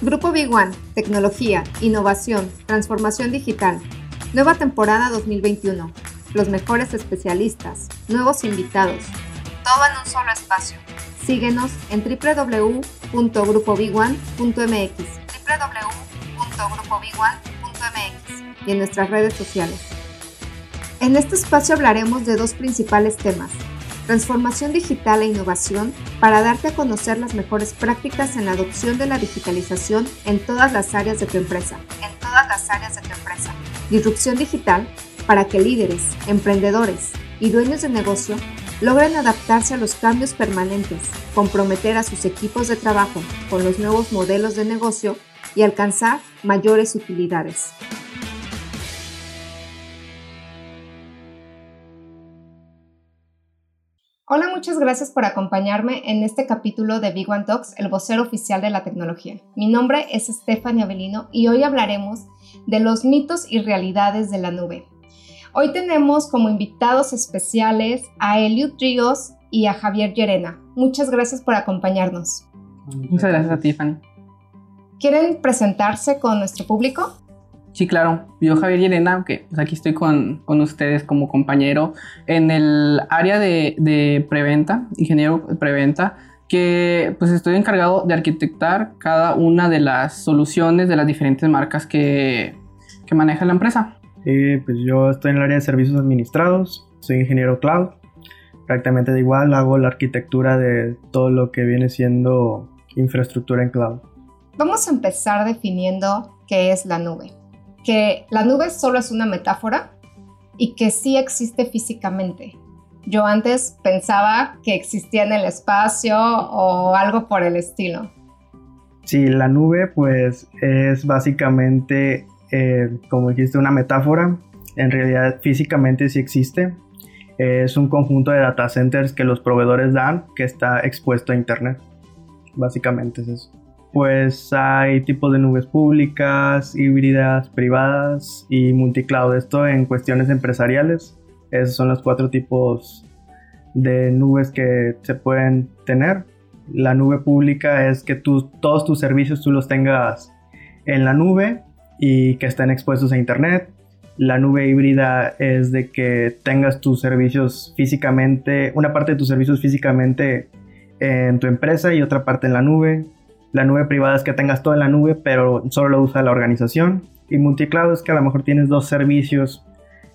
Grupo Big One, tecnología, innovación, transformación digital. Nueva temporada 2021. Los mejores especialistas, nuevos invitados. Todo en un solo espacio. Síguenos en www.grupobig1.mx www.grupobig1.mx y en nuestras redes sociales. En este espacio hablaremos de dos principales temas, transformación digital e innovación para darte a conocer las mejores prácticas en la adopción de la digitalización en todas las áreas de tu empresa. En todas las áreas de tu empresa. Disrupción digital para que líderes, emprendedores y dueños de negocio logren adaptarse a los cambios permanentes, comprometer a sus equipos de trabajo con los nuevos modelos de negocio y alcanzar mayores utilidades. Hola, muchas gracias por acompañarme en este capítulo de Big One Talks, el vocero oficial de la tecnología. Mi nombre es Stephanie Avelino y hoy hablaremos de los mitos y realidades de la nube. Hoy tenemos como invitados especiales a Eliud Ríos y a Javier Llerena. Muchas gracias por acompañarnos. Muchas gracias a Tiffany. ¿Quieren presentarse con nuestro público? Sí, claro. Yo, Javier Yelena, que pues aquí estoy con, con, ustedes como compañero en el área de, de preventa, ingeniero de preventa, que pues estoy encargado de arquitectar cada una de las soluciones de las diferentes marcas que, que maneja la empresa. Eh, pues yo estoy en el área de servicios administrados, soy ingeniero cloud, prácticamente de igual hago la arquitectura de todo lo que viene siendo infraestructura en cloud. Vamos a empezar definiendo qué es la nube que la nube solo es una metáfora y que sí existe físicamente. Yo antes pensaba que existía en el espacio o algo por el estilo. Sí, la nube pues es básicamente, eh, como dijiste, una metáfora. En realidad físicamente sí existe. Es un conjunto de data centers que los proveedores dan que está expuesto a Internet. Básicamente es eso pues hay tipos de nubes públicas, híbridas, privadas y multicloud. Esto en cuestiones empresariales. Esos son los cuatro tipos de nubes que se pueden tener. La nube pública es que todos tus servicios tú los tengas en la nube y que estén expuestos a internet. La nube híbrida es de que tengas tus servicios físicamente, una parte de tus servicios físicamente en tu empresa y otra parte en la nube. La nube privada es que tengas todo en la nube, pero solo lo usa la organización. Y multicloud es que a lo mejor tienes dos servicios,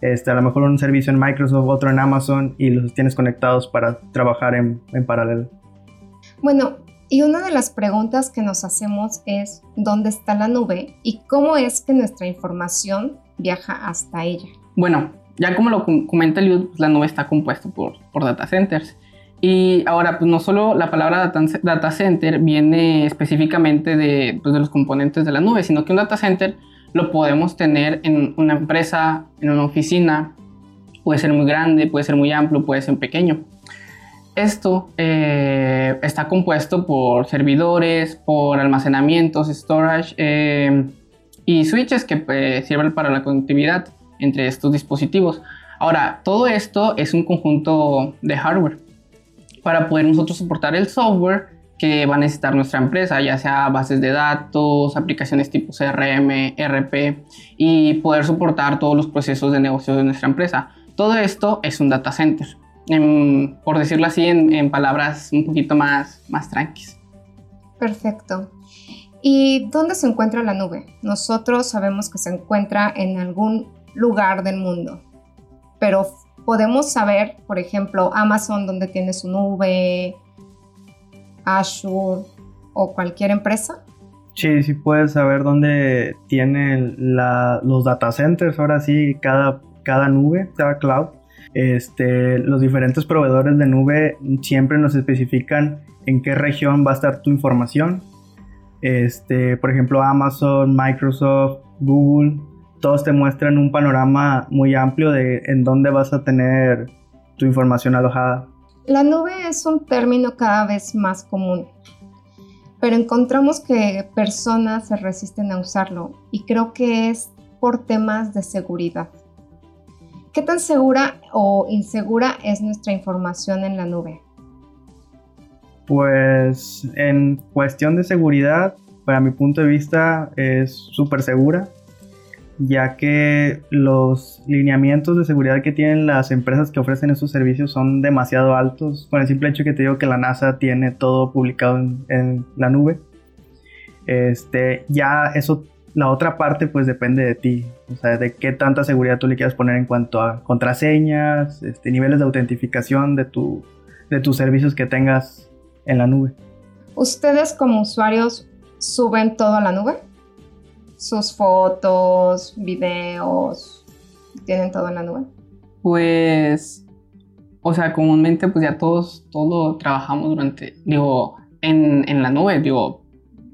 este, a lo mejor un servicio en Microsoft, otro en Amazon, y los tienes conectados para trabajar en, en paralelo. Bueno, y una de las preguntas que nos hacemos es, ¿dónde está la nube y cómo es que nuestra información viaja hasta ella? Bueno, ya como lo comenta Liud, pues la nube está compuesta por, por data centers. Y ahora, pues no solo la palabra data, center viene específicamente de, pues, de los componentes de la nube, sino que un data center lo podemos tener en una empresa, en una oficina, puede ser muy grande, puede ser muy amplio, puede ser pequeño. Esto eh, está compuesto por servidores, por almacenamientos, storage eh, y switches que pues, sirven para la conectividad entre estos dispositivos. Ahora, todo esto es un conjunto de hardware para poder nosotros soportar el software que va a necesitar nuestra empresa, ya sea bases de datos, aplicaciones tipo CRM, RP y poder soportar todos los procesos de negocio de nuestra empresa. Todo esto es un data center, por decirlo así en, palabras un poquito más, más tranquilas. Perfecto. ¿Y dónde se encuentra la nube? Nosotros sabemos que se encuentra en algún lugar del mundo, pero podemos saber, por ejemplo, Amazon donde tiene su nube, Azure o cualquier empresa? Sí, sí puedes saber dónde tienen los data centers, ahora sí, cada, cada nube, cada cloud. Este, los diferentes proveedores de nube siempre nos especifican en qué región va a estar tu información. Este, por ejemplo, Amazon, Microsoft, Google, todos te muestran un panorama muy amplio de en dónde vas a tener tu información alojada. La nube es un término cada vez más común, pero encontramos que personas se resisten a usarlo y creo que es por temas de seguridad. ¿Qué tan segura o insegura es nuestra información en la nube? Pues en cuestión de seguridad, para mi punto de vista, es súper segura, ya que los lineamientos de seguridad que tienen las empresas que ofrecen estos servicios son demasiado altos. Con el simple hecho que te digo que la NASA tiene todo publicado en, la nube, este, ya eso, la otra parte pues depende de ti, o sea, de qué tanta seguridad tú le quieras poner en cuanto a contraseñas, este, niveles de autentificación de, tu, de tus servicios que tengas en la nube. ¿Ustedes como usuarios suben todo a la nube? Sus fotos, videos, ¿tienen todo en la nube? Pues, o sea, comúnmente pues ya todos, todo trabajamos durante, digo, en, en la nube, digo,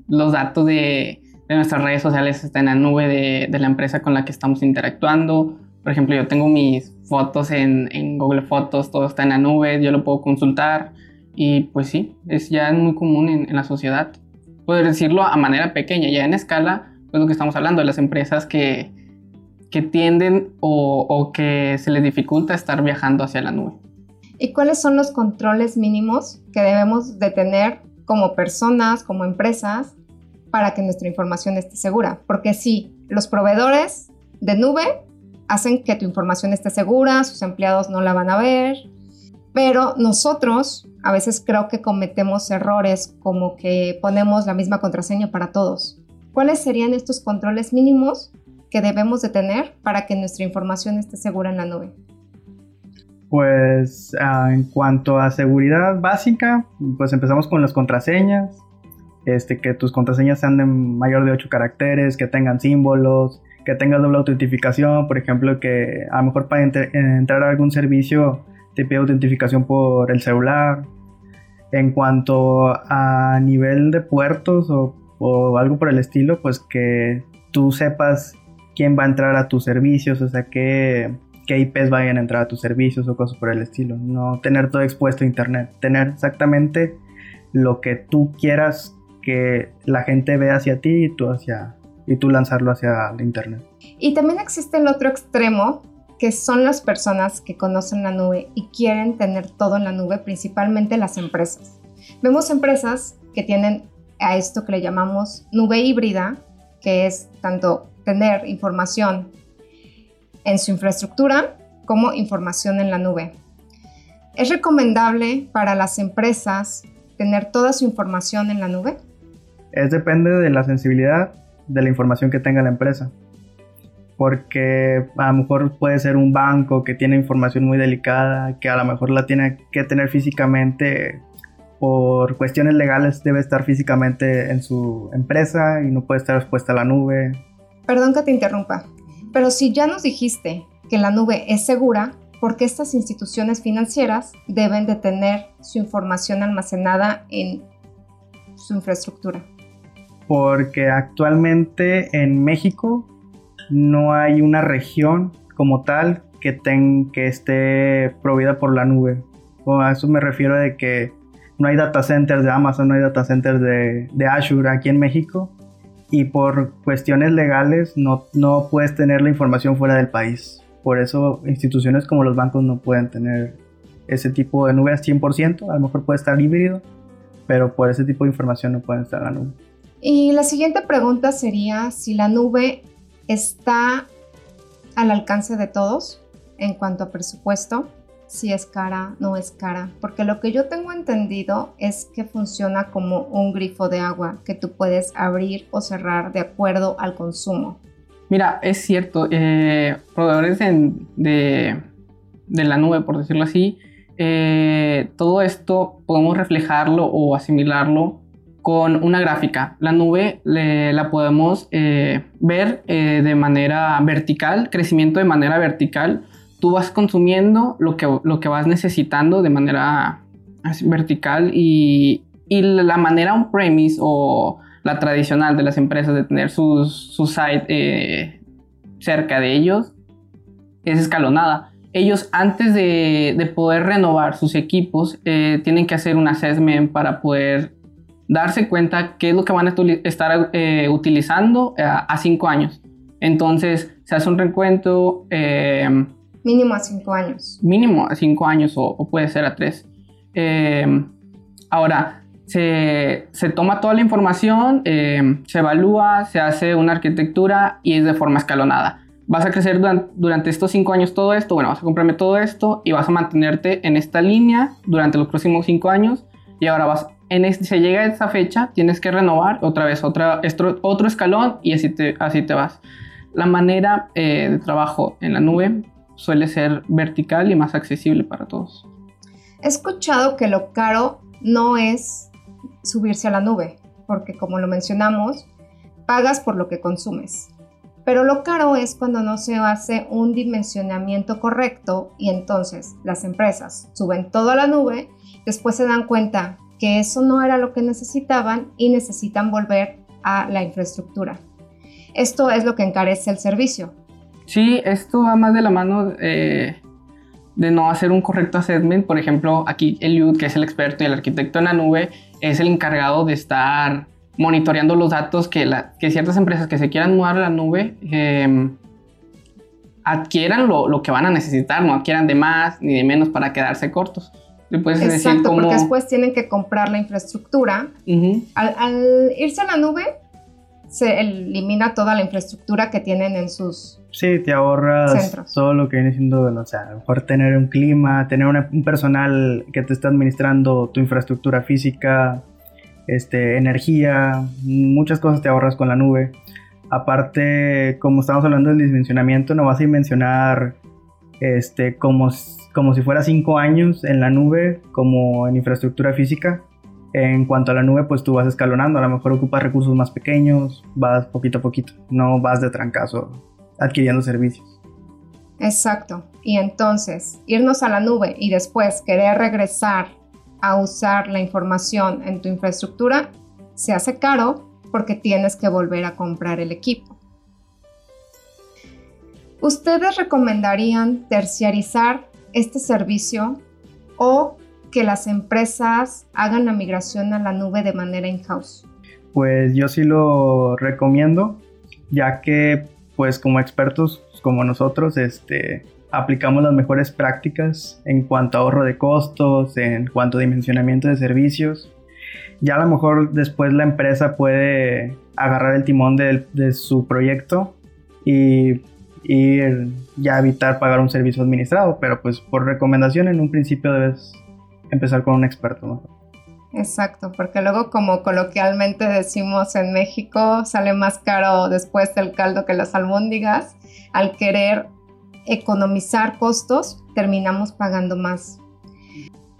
los datos de, de, nuestras redes sociales están en la nube de, de, la empresa con la que estamos interactuando. Por ejemplo, yo tengo mis fotos en, en Google Fotos, todo está en la nube, yo lo puedo consultar. Y pues sí, es ya muy común en, la sociedad. Poder decirlo a manera pequeña, ya en escala, pues lo que estamos hablando de las empresas que, que tienden o, o que se les dificulta estar viajando hacia la nube. ¿Y cuáles son los controles mínimos que debemos de tener como personas, como empresas, para que nuestra información esté segura? Porque sí, los proveedores de nube hacen que tu información esté segura, sus empleados no la van a ver, pero nosotros a veces creo que cometemos errores como que ponemos la misma contraseña para todos. ¿Cuáles serían estos controles mínimos que debemos de tener para que nuestra información esté segura en la nube? Pues ah, en cuanto a seguridad básica, pues empezamos con las contraseñas. Este, que tus contraseñas sean de mayor de 8 caracteres, que tengan símbolos, que tengas doble autentificación, por ejemplo, que a lo mejor para entrar a algún servicio te pide autentificación por el celular. En cuanto a nivel de puertos o, algo por el estilo, pues que tú sepas quién va a entrar a tus servicios, o sea, qué, qué IPs vayan a entrar a tus servicios o cosas por el estilo. No tener todo expuesto a internet, tener exactamente lo que tú quieras que la gente vea hacia ti y tú hacia y tú lanzarlo hacia el internet. Y también existe el otro extremo que son las personas que conocen la nube y quieren tener todo en la nube, principalmente las empresas. Vemos empresas que tienen a esto que le llamamos nube híbrida, que es tanto tener información en su infraestructura como información en la nube. ¿Es recomendable para las empresas tener toda su información en la nube? Es depende de la sensibilidad de la información que tenga la empresa porque a lo mejor puede ser un banco que tiene información muy delicada, que a lo mejor la tiene que tener físicamente por cuestiones legales debe estar físicamente en su empresa y no puede estar expuesta a la nube. Perdón que te interrumpa, pero si ya nos dijiste que la nube es segura, ¿por qué estas instituciones financieras deben de tener su información almacenada en su infraestructura? Porque actualmente en México no hay una región como tal que, ten, que esté proveída por la nube. O a eso me refiero de que no hay data centers de Amazon, no hay data centers de, Azure aquí en México y por cuestiones legales no, no puedes tener la información fuera del país. Por eso instituciones como los bancos no pueden tener ese tipo de nube al 100%, a lo mejor puede estar híbrido, pero por ese tipo de información no pueden estar en la nube. Y la siguiente pregunta sería si la nube está al alcance de todos en cuanto a presupuesto, si es cara, no es cara, porque lo que yo tengo entendido es que funciona como un grifo de agua que tú puedes abrir o cerrar de acuerdo al consumo. Mira, es cierto, eh, proveedores de, la nube, por decirlo así, eh, todo esto podemos reflejarlo o asimilarlo con una gráfica. La nube la podemos eh, ver eh, de manera vertical, crecimiento de manera vertical. Tú vas consumiendo lo que, lo que vas necesitando de manera vertical y, y la manera on-premise o la tradicional de las empresas de tener sus, su site eh, cerca de ellos es escalonada. Ellos antes de, de poder renovar sus equipos tienen que hacer un assessment para poder darse cuenta qué es lo que van a estar eh, utilizando eh, a, cinco años. Entonces, se hace un recuento. Mínimo a cinco años. Mínimo a cinco años o, puede ser a tres. Em, ahora, se, se toma toda la información, eh, se evalúa, se hace una arquitectura y es de forma escalonada. Vas a crecer durante, durante estos cinco años todo esto, bueno, vas a comprarme todo esto y vas a mantenerte en esta línea durante los próximos cinco años y ahora vas, en este, se llega a esa fecha, tienes que renovar otra vez otra, otro escalón y así te, así te vas. La manera eh, de trabajo en la nube suele ser vertical y más accesible para todos. He escuchado que lo caro no es subirse a la nube, porque como lo mencionamos, pagas por lo que consumes. Pero lo caro es cuando no se hace un dimensionamiento correcto y entonces las empresas suben todo a la nube, después se dan cuenta que eso no era lo que necesitaban y necesitan volver a la infraestructura. Esto es lo que encarece el servicio. Sí, esto va más de la mano eh, de no hacer un correcto assessment. Por ejemplo, aquí Eliud, que es el experto y el arquitecto en la nube, es el encargado de estar monitoreando los datos que, que ciertas empresas que se quieran mudar a la nube em, adquieran lo, que van a necesitar, no adquieran de más ni de menos para quedarse cortos. Exacto, porque después tienen que comprar la infraestructura. al, irse a la nube, se elimina toda la infraestructura que tienen en sus Sí, te ahorras todo lo que viene siendo, o sea, a lo mejor tener un clima, tener un personal que te está administrando tu infraestructura física, este, energía, muchas cosas te ahorras con la nube. Aparte, como estamos hablando del dimensionamiento, no vas a dimensionar este, como, como si fuera cinco años en la nube, como en infraestructura física. En cuanto a la nube, pues tú vas escalonando, a lo mejor ocupas recursos más pequeños, vas poquito a poquito, no vas de trancazo adquiriendo servicios. Exacto. Y entonces, irnos a la nube y después querer regresar a usar la información en tu infraestructura se hace caro porque tienes que volver a comprar el equipo. ¿Ustedes recomendarían terciarizar este servicio o que las empresas hagan la migración a la nube de manera in-house? Pues yo sí lo recomiendo, ya que pues como expertos como nosotros este, aplicamos las mejores prácticas en cuanto a ahorro de costos, en cuanto a dimensionamiento de servicios. Ya a lo mejor después la empresa puede agarrar el timón de, su proyecto y, y, ya evitar pagar un servicio administrado, pero pues por recomendación en un principio debes empezar con un experto. Exacto, porque luego como coloquialmente decimos en México, sale más caro después el caldo que las albóndigas. Al querer economizar costos, terminamos pagando más.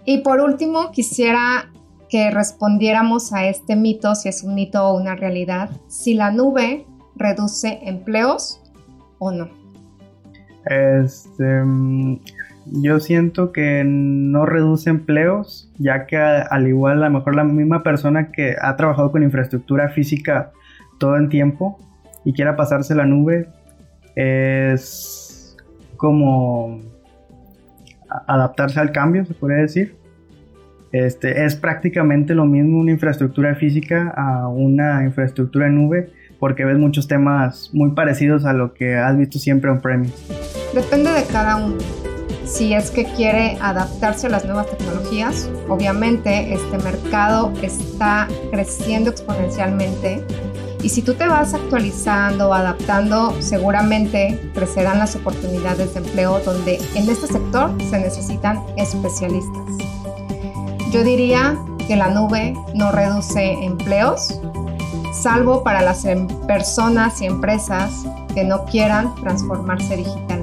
Y por último, quisiera que respondiéramos a este mito, si es un mito o una realidad, si la nube reduce empleos o no. Este, mm, yo siento que no reduce empleos, ya que al igual a lo mejor la misma persona que ha trabajado con infraestructura física todo el tiempo y quiera pasarse la nube, es como adaptarse al cambio, se podría decir. Este, es prácticamente lo mismo una infraestructura física a una infraestructura nube porque ves muchos temas muy parecidos a lo que has visto siempre en premise. Depende de cada uno si es que quiere adaptarse a las nuevas tecnologías. Obviamente este mercado está creciendo exponencialmente y si tú te vas actualizando, adaptando, seguramente crecerán las oportunidades de empleo donde en este sector se necesitan especialistas. Yo diría que la nube no reduce empleos, salvo para las em, personas y empresas que no quieran transformarse digitalmente.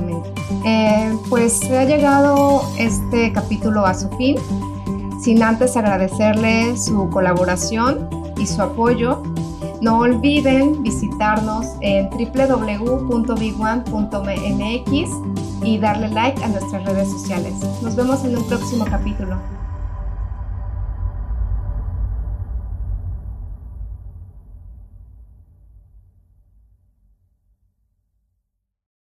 Eh, pues se ha llegado este capítulo a su fin, sin antes agradecerle su colaboración y su apoyo. No olviden visitarnos en www.big1.mx y darle like a nuestras redes sociales. Nos vemos en un próximo capítulo.